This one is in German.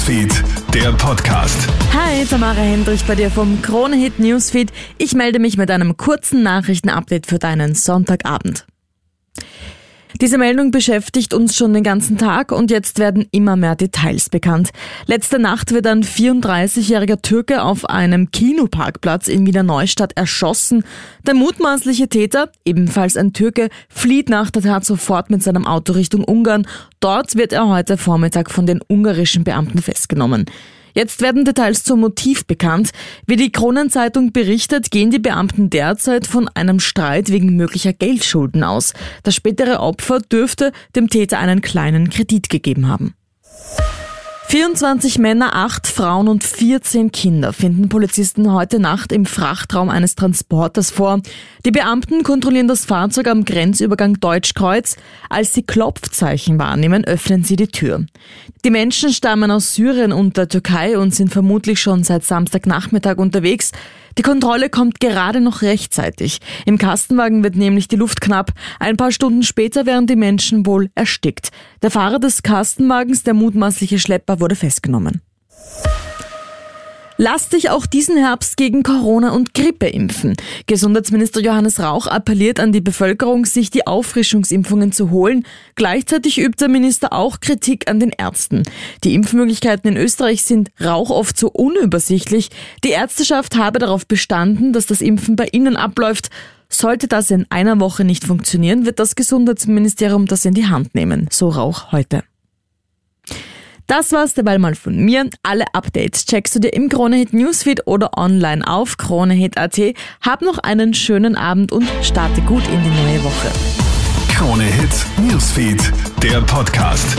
Newsfeed, der Podcast. Hi, Tamara Hendrich bei dir vom Kronehit Newsfeed. Ich melde mich mit einem kurzen Nachrichtenupdate für deinen Sonntagabend. Diese Meldung beschäftigt uns schon den ganzen Tag und jetzt werden immer mehr Details bekannt. Letzte Nacht wird ein 34-jähriger Türke auf einem Kinoparkplatz in Wiener Neustadt erschossen. Der mutmaßliche Täter, ebenfalls ein Türke, flieht nach der Tat sofort mit seinem Auto Richtung Ungarn. Dort wird er heute Vormittag von den ungarischen Beamten festgenommen. Jetzt werden Details zum Motiv bekannt. Wie die Kronenzeitung berichtet, gehen die Beamten derzeit von einem Streit wegen möglicher Geldschulden aus. Das spätere Opfer dürfte dem Täter einen kleinen Kredit gegeben haben. 24 Männer, 8 Frauen und 14 Kinder finden Polizisten heute Nacht im Frachtraum eines Transporters vor. Die Beamten kontrollieren das Fahrzeug am Grenzübergang Deutschkreuz. Als sie Klopfzeichen wahrnehmen, öffnen sie die Tür. Die Menschen stammen aus Syrien und der Türkei und sind vermutlich schon seit Samstagnachmittag unterwegs. Die Kontrolle kommt gerade noch rechtzeitig. Im Kastenwagen wird nämlich die Luft knapp. Ein paar Stunden später wären die Menschen wohl erstickt. Der Fahrer des Kastenwagens, der mutmaßliche Schlepper, wurde festgenommen. Lass dich auch diesen Herbst gegen Corona und Grippe impfen. Gesundheitsminister Johannes Rauch appelliert an die Bevölkerung, sich die Auffrischungsimpfungen zu holen. Gleichzeitig übt der Minister auch Kritik an den Ärzten. Die Impfmöglichkeiten in Österreich sind Rauch oft so unübersichtlich. Die Ärzteschaft habe darauf bestanden, dass das Impfen bei ihnen abläuft. Sollte das in einer Woche nicht funktionieren, wird das Gesundheitsministerium das in die Hand nehmen, so Rauch heute. Das war's dabei mal von mir. Alle Updates checkst du dir im Kronehit Newsfeed oder online auf kronehit.at. Hab noch einen schönen Abend und starte gut in die neue Woche. Kronehit Newsfeed, der Podcast.